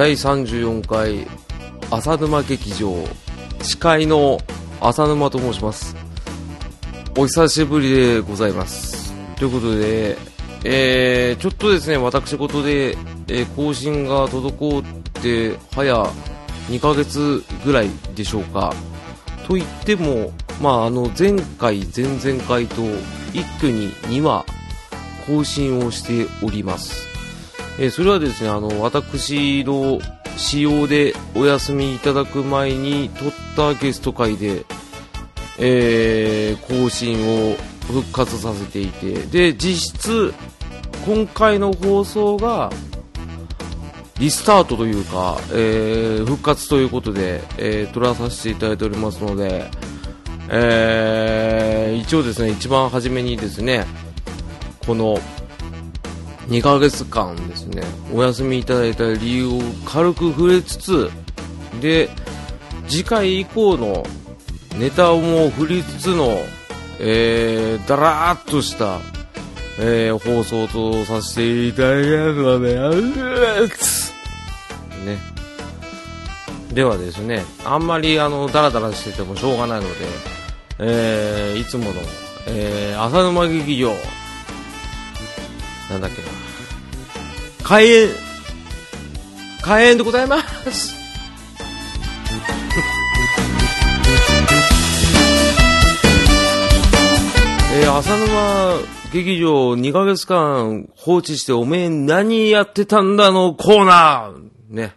第34回浅沼劇場。司会の浅沼と申します。お久しぶりでございます。ということで、えー、ちょっとですね私事で、えー、更新が滞って早2ヶ月ぐらいでしょうか。と言っても、まあ、あの前回前々回と一挙に2話更新をしております。えー、それはですね、あの、私の仕様でお休みいただく前に撮ったゲスト会で、えー、更新を復活させていて、で、実質、今回の放送が、リスタートというか、えー、復活ということで、えー、撮らさせていただいておりますので、えー、一応ですね、一番初めにですね、この、2ヶ月間ですね、お休みいただいた理由を軽く触れつつ、で、次回以降のネタをも振りつつの、えー、だらーっとした、えー、放送とさせていただきますので、ね。ではですね、あんまりあの、ダラダラしててもしょうがないので、えー、いつもの、えー、浅沼劇場、なんだっけな。開演、開演でございます。えー、浅沼劇場2ヶ月間放置しておめえ何やってたんだのコーナーね。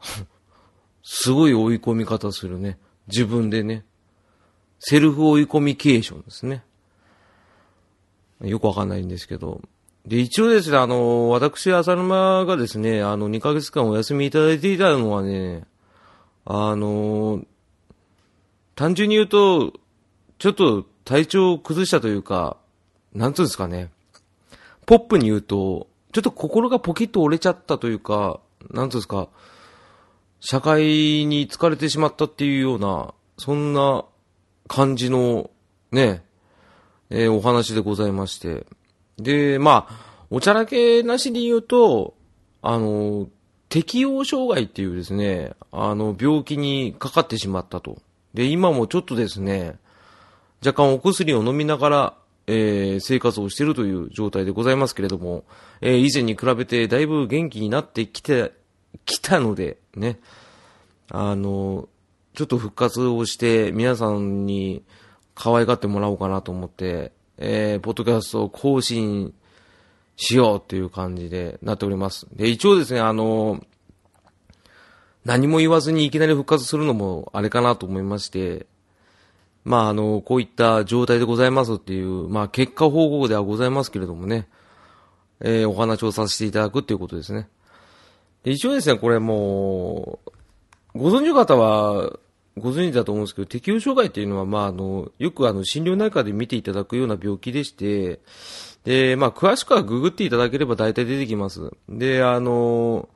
すごい追い込み方するね。自分でね。セルフ追い込みケーションですね。よくわかんないんですけど。で、一応ですね、あの、私、浅沼がですね、あの、2ヶ月間お休みいただいていたのはね、あの、単純に言うと、ちょっと体調を崩したというか、なんつうんですかね。ポップに言うと、ちょっと心がポキッと折れちゃったというか、なんつうんですか、社会に疲れてしまったっていうような、そんな感じの、ね、えー、お話でございまして。で、まあ、おちゃらけなしで言うと、あの、適応障害っていうですね、あの、病気にかかってしまったと。で、今もちょっとですね、若干お薬を飲みながら、えー、生活をしているという状態でございますけれども、えー、以前に比べてだいぶ元気になってきて、きたので、ね、あの、ちょっと復活をして皆さんに、可愛がってもらおうかなと思って、えー、ポッドキャストを更新しようっていう感じでなっております。で、一応ですね、あの、何も言わずにいきなり復活するのもあれかなと思いまして、まあ、あの、こういった状態でございますっていう、まあ、結果報告ではございますけれどもね、えー、お話をさせていただくっていうことですね。で一応ですね、これもう、ご存知の方は、ご存知だと思うんですけど、適応障害っていうのは、まあ、あの、よくあの、心療内科で見ていただくような病気でして、で、まあ、詳しくはググっていただければ大体出てきます。で、あの、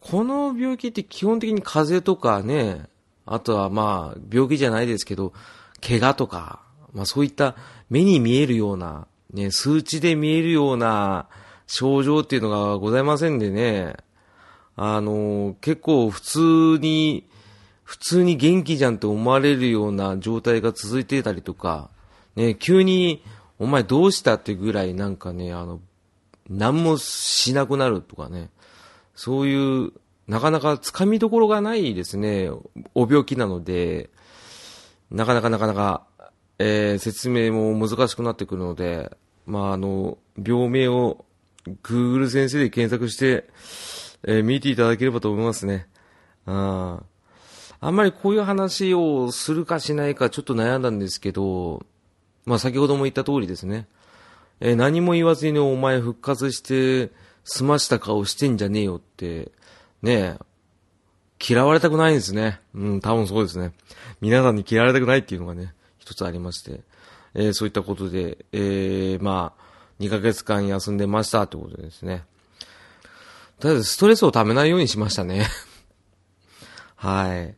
この病気って基本的に風邪とかね、あとはまあ、病気じゃないですけど、怪我とか、まあそういった目に見えるような、ね、数値で見えるような症状っていうのがございませんでね、あの、結構普通に普通に元気じゃんって思われるような状態が続いてたりとか、ね、急に、お前どうしたってぐらいなんかね、あの、何もしなくなるとかね、そういう、なかなか掴みどころがないですね、お病気なので、なかなかなかなか、えー、説明も難しくなってくるので、まあ、あの、病名を Google 先生で検索して、えー、見ていただければと思いますね。あああんまりこういう話をするかしないかちょっと悩んだんですけど、まあ先ほども言った通りですね。えー、何も言わずにお前復活して済ました顔してんじゃねえよって、ね嫌われたくないんですね。うん、多分そうですね。皆さんに嫌われたくないっていうのがね、一つありまして。えー、そういったことで、えー、まあ、2ヶ月間休んでましたってことですね。とりあえずストレスを溜めないようにしましたね。はい。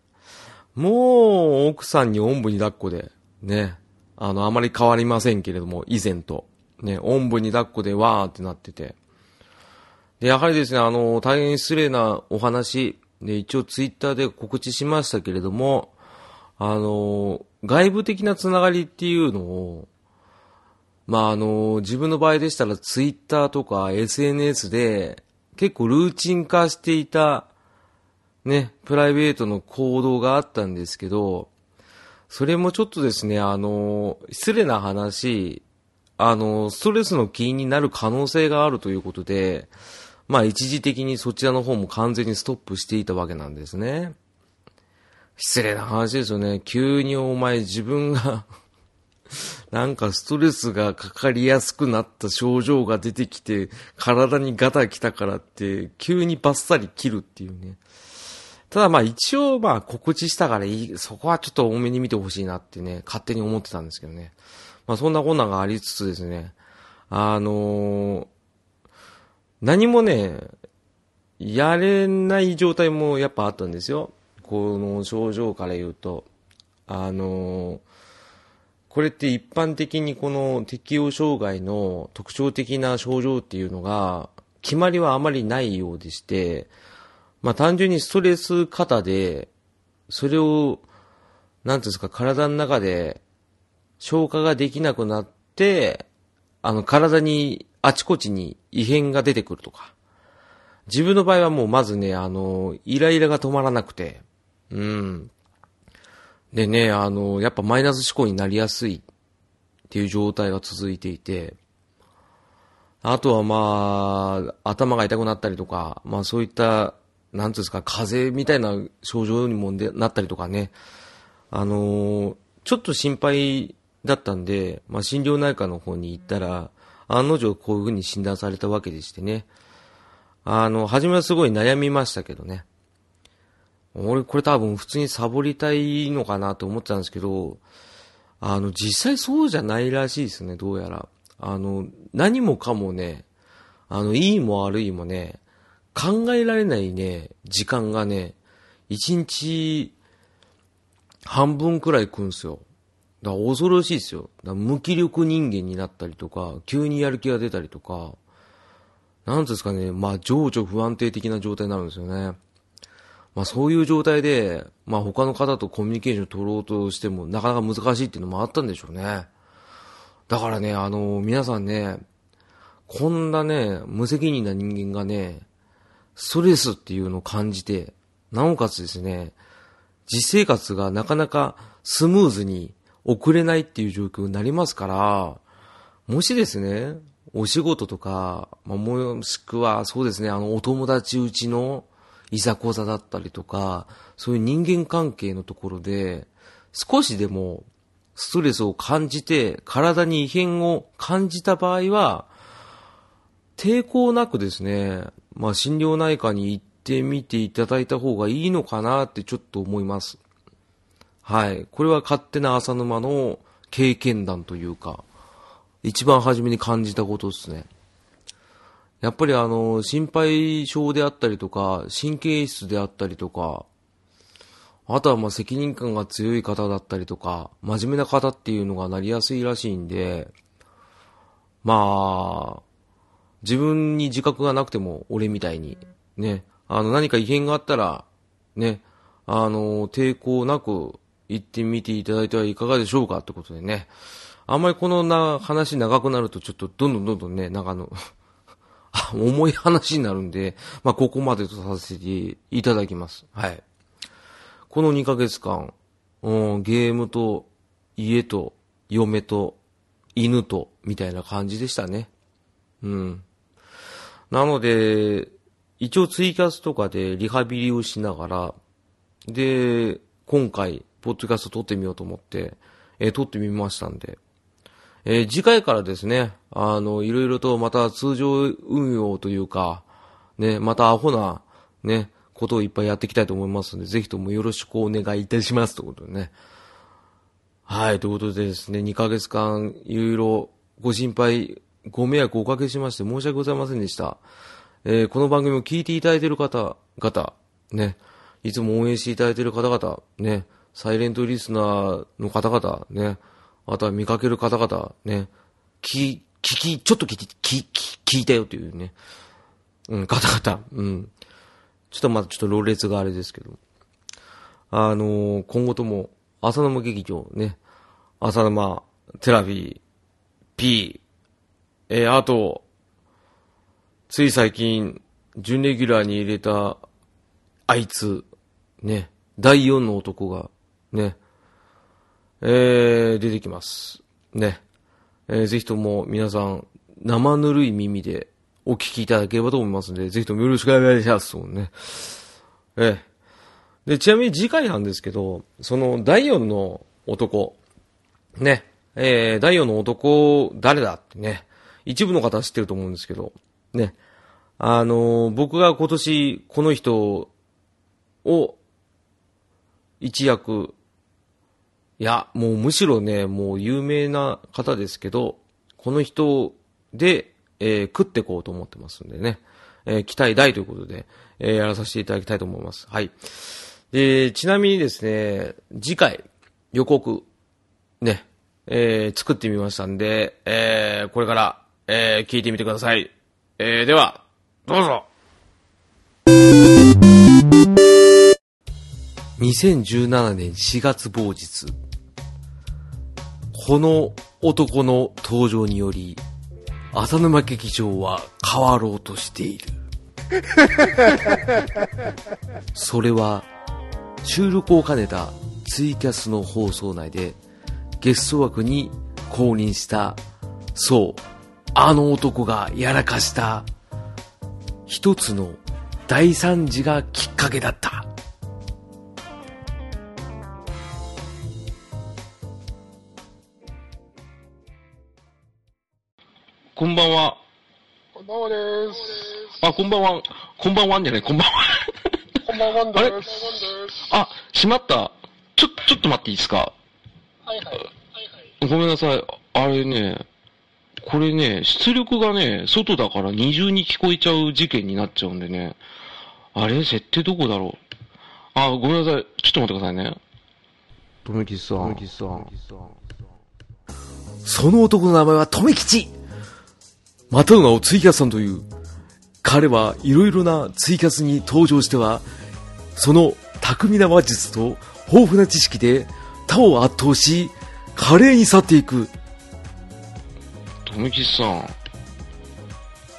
もう、奥さんにおんぶに抱っこで、ね。あの、あまり変わりませんけれども、以前と。ね、おんぶに抱っこでわーってなってて。で、やはりですね、あの、大変失礼なお話、で、一応ツイッターで告知しましたけれども、あの、外部的なつながりっていうのを、まあ、あの、自分の場合でしたらツイッターとか SNS で結構ルーチン化していた、ね、プライベートの行動があったんですけど、それもちょっとですね、あの、失礼な話、あの、ストレスの起因になる可能性があるということで、まあ一時的にそちらの方も完全にストップしていたわけなんですね。失礼な話ですよね。急にお前自分が なんかストレスがかかりやすくなった症状が出てきて、体にガタ来たからって、急にバッサリ切るっていうね。ただまあ一応まあ告知したからいい、そこはちょっと多めに見てほしいなってね、勝手に思ってたんですけどね。まあそんなこんながありつつですね、あのー、何もね、やれない状態もやっぱあったんですよ。この症状から言うと。あのー、これって一般的にこの適応障害の特徴的な症状っていうのが、決まりはあまりないようでして、まあ単純にストレス型で、それを、なんていうんですか、体の中で消化ができなくなって、あの体にあちこちに異変が出てくるとか。自分の場合はもうまずね、あの、イライラが止まらなくて、うん。でね、あの、やっぱマイナス思考になりやすいっていう状態が続いていて、あとはまあ、頭が痛くなったりとか、まあそういった、なんていうんですか、風邪みたいな症状にもなったりとかね、あのちょっと心配だったんで、まあ心療内科の方に行ったら、案の定こういう風に診断されたわけでしてね。あの、初めはすごい悩みましたけどね。俺、これ多分普通にサボりたいのかなと思ってたんですけど、あの、実際そうじゃないらしいですね、どうやら。あの、何もかもね、あの、いいも悪いもね、考えられないね、時間がね、一日半分くらい来るんすよ。だから恐ろしいですよ。だ無気力人間になったりとか、急にやる気が出たりとか、なんですかね、まあ情緒不安定的な状態になるんですよね。まあそういう状態で、まあ他の方とコミュニケーション取ろうとしてもなかなか難しいっていうのもあったんでしょうね。だからね、あの、皆さんね、こんなね、無責任な人間がね、ストレスっていうのを感じて、なおかつですね、実生活がなかなかスムーズに送れないっていう状況になりますから、もしですね、お仕事とか、ま、もしくはそうですね、あの、お友達うちのいざこざだったりとか、そういう人間関係のところで、少しでもストレスを感じて、体に異変を感じた場合は、抵抗なくですね、まあ、心療内科に行ってみていただいた方がいいのかなってちょっと思います。はい。これは勝手な浅沼の経験談というか、一番初めに感じたことですね。やっぱりあの、心配性であったりとか、神経質であったりとか、あとはまあ責任感が強い方だったりとか、真面目な方っていうのがなりやすいらしいんで、まあ、自分に自覚がなくても俺みたいに、ね、あの何か異変があったら、ね、あの、抵抗なく行ってみていただいてはいかがでしょうかってことでね。あんまりこのな、話長くなるとちょっとどんどんどんどんね、なんかあの重い話になるんで、まあ、ここまでとさせていただきます。はい。この2ヶ月間、うん、ゲームと家と嫁と犬とみたいな感じでしたね。うん。なので、一応ツイキャスとかでリハビリをしながら、で、今回、ポッドキャスト撮ってみようと思って、えー、撮ってみましたんで。えー、次回からですね、あの、いろいろとまた通常運用というか、ね、またアホな、ね、ことをいっぱいやっていきたいと思いますので、ぜひともよろしくお願いいたします。ということでね。はい、ということでですね、2ヶ月間、いろいろご心配、ご迷惑をおかけしまして申し訳ございませんでした。えー、この番組を聞いていただいている方々、ね、いつも応援していただいている方々、ね、サイレントリスナーの方々、ね、あとは見かける方々、ね、聞、聞き、ちょっと聞いて、聞、聞いたよというね、うん、ガタガタ。うん。ちょっとまだちょっとろれつがあれですけど。あのー今後とも、浅沼劇場ね、浅沼、テラビー、P、えーあと、つい最近、準レギュラーに入れた、あいつ、ね、第4の男が、ね、えー、出てきます。ね。えーぜひとも皆さん、生ぬるい耳でお聞きいただければと思いますので、ぜひともよろしくお願いします。そうね。ええ。で、ちなみに次回なんですけど、その第4の男、ね、えー、第4の男、誰だってね、一部の方は知ってると思うんですけど、ね、あの僕が今年この人を一役、いや、もうむしろね、もう有名な方ですけど、この人で、えー食ってこうと思ってますんでね、えー期待大ということで、えーやらさせていただきたいと思います。はい。で、ちなみにですね、次回、予告、ね、えー作ってみましたんで、えーこれから、えー聞いてみてください。えーでは、どうぞ。2017年4月某日、この男の登場により、浅沼劇場は変わろうとしている。それは、収録を兼ねたツイキャスの放送内で、ゲスト枠に公認した、そう、あの男がやらかした、一つの大惨事がきっかけだった。こんばんは。こんばんはです。あ、こんばんは。こんばんはんじゃない、こんばんは。こんばんはあれ？です。あ、しまった。ちょ、ちょっと待っていいですか？はいはい。はいはい。ごめんなさい。あれね、これね、出力がね、外だから二重に聞こえちゃう事件になっちゃうんでね。あれ設定どこだろうあ、ごめんなさい。ちょっと待ってくださいね。とめきさん。その男の名前はとめきちまたの名をツイキャスさんという。彼はいろいろなツイキャスに登場しては、その巧みな話術と豊富な知識で他を圧倒し、華麗に去っていく。とめさん。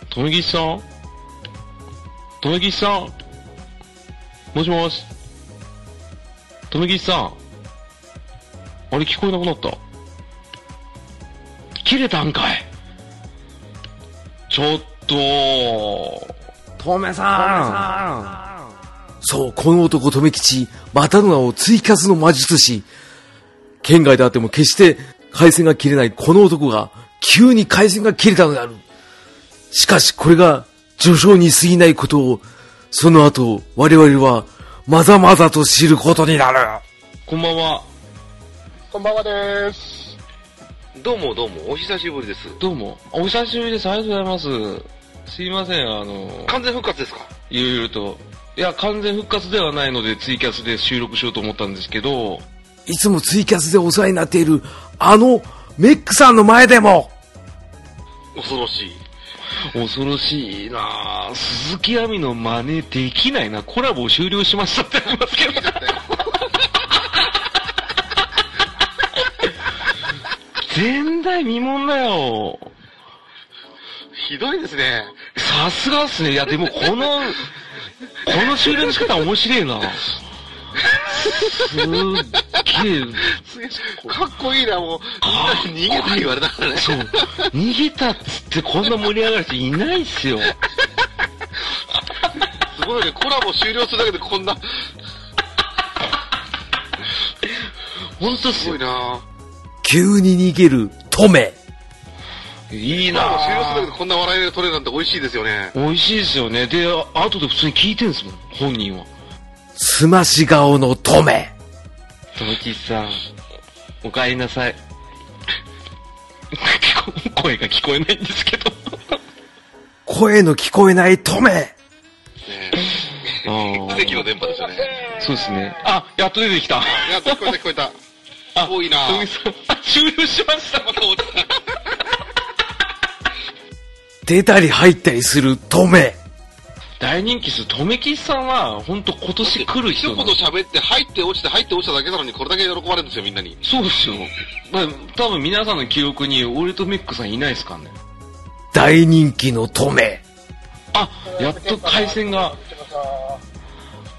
とめさん？とめさん？もしもし？とめさん？あれ聞こえなくなった？切れたんかいちょっと。とめさんそう、この男とめきち、またの名をツイキャスの魔術師。県外であっても決して回線が切れないこの男が、急に回線が切れたのである。しかしこれが序章に過ぎないことを、その後、我々は、まざまざと知ることになる。こんばんは。こんばんはです。どうもどうも、お久しぶりです。どうも。お久しぶりです。ありがとうございます。すいません、あの、完全復活ですか？いろいろと。いや、完全復活ではないので、ツイキャスで収録しようと思ったんですけど、いつもツイキャスでお世話になっている、あの、メックさんの前でも、恐ろしい。恐ろしいなぁ鈴木亜美の真似できないな。コラボ終了しましたってありますけど。前代未聞だよ。ひどいですね。さすがっすね。いや、でもこの、この終了の仕方面白いな。すっげえ、すげえかっこいいな、もう。みんなに逃げて言われたからね。そう。逃げたっつってこんな盛り上がる人いないっすよ。すごいね、コラボ終了するだけでこんな、ほんとっすごい。な急に逃げる、トメ。いいコラボ終了するだけなでこんな笑いが取れるなんて美味しいですよね。美味しいですよね。で、あ後で普通に聞いてんすもん、本人は。すまし顔のトメ。とめきさん、お帰りなさい。声が聞こえないんですけど。声の聞こえないトメ。奇跡の電波ですよね。そうですね。あ、やっと出てきた。いや、聞こえた聞こえた。あ多いな終了しました。また落ちた。出たり入ったりするトメ。大人気です。とめきちさんは、本当今年来る一言人なの喋って、入って落ちて、入って落ちただけなのに、これだけ喜ばれるんですよ、みんなに。そうですよ。まあ、多分皆さんの記憶に、俺とメックさんいないですからね。大人気のトメ。あ、やっと回線が。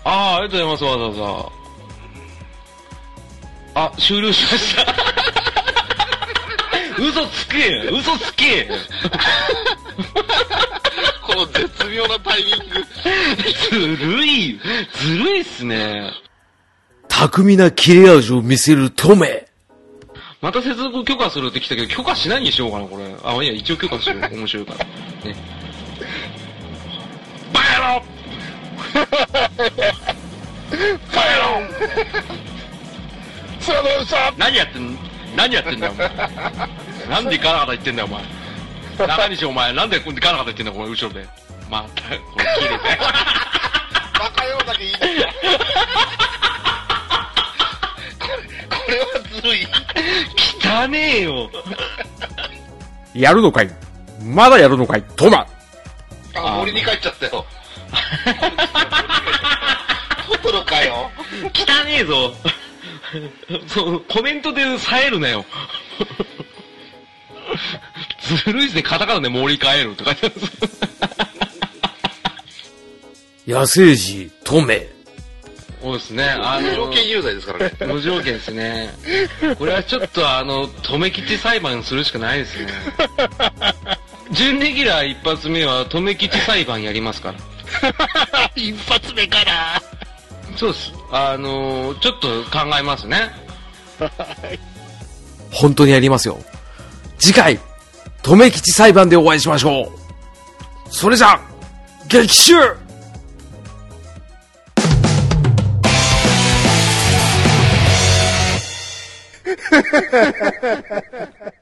ああ、ありがとうございます、わざわざ。あ、終了しました。嘘つけ嘘つけこの絶妙なタイミング。ずるいずるいっすね。巧みな切れ味を見せるトメ。また接続許可するって来たけど、許可しないにしようかな、これ。あ、いや、一応許可しよう。面白いから。ね。バカ野郎バカ野郎何やってん、何やってんだよ、お前。なんでガラガラ言ってんだよ、お前。中西お前、なんでガラガラ言ってんだよ、これ、後ろで。また、これ切れて。バカ野郎だけいいですよ。これ、これはずるい。汚ねえよ。やるのかい？まだやるのかい？トマ。あ、森に帰っちゃったよ。トトロかよ。汚ねえぞ。そう、コメントで冴えるなよ。ずるいっすね、カタカナで森帰るとか言ってます。野生児トメ。そうですね、あの、条件有罪ですからね。無条件ですね。これはちょっとあの、止め吉裁判するしかないですね。準レギュラー一発目は止め吉裁判やりますから。一発目からそうです。あのちょっと考えますね。本当にやりますよ。次回、留吉裁判でお会いしましょう。それじゃ、激臭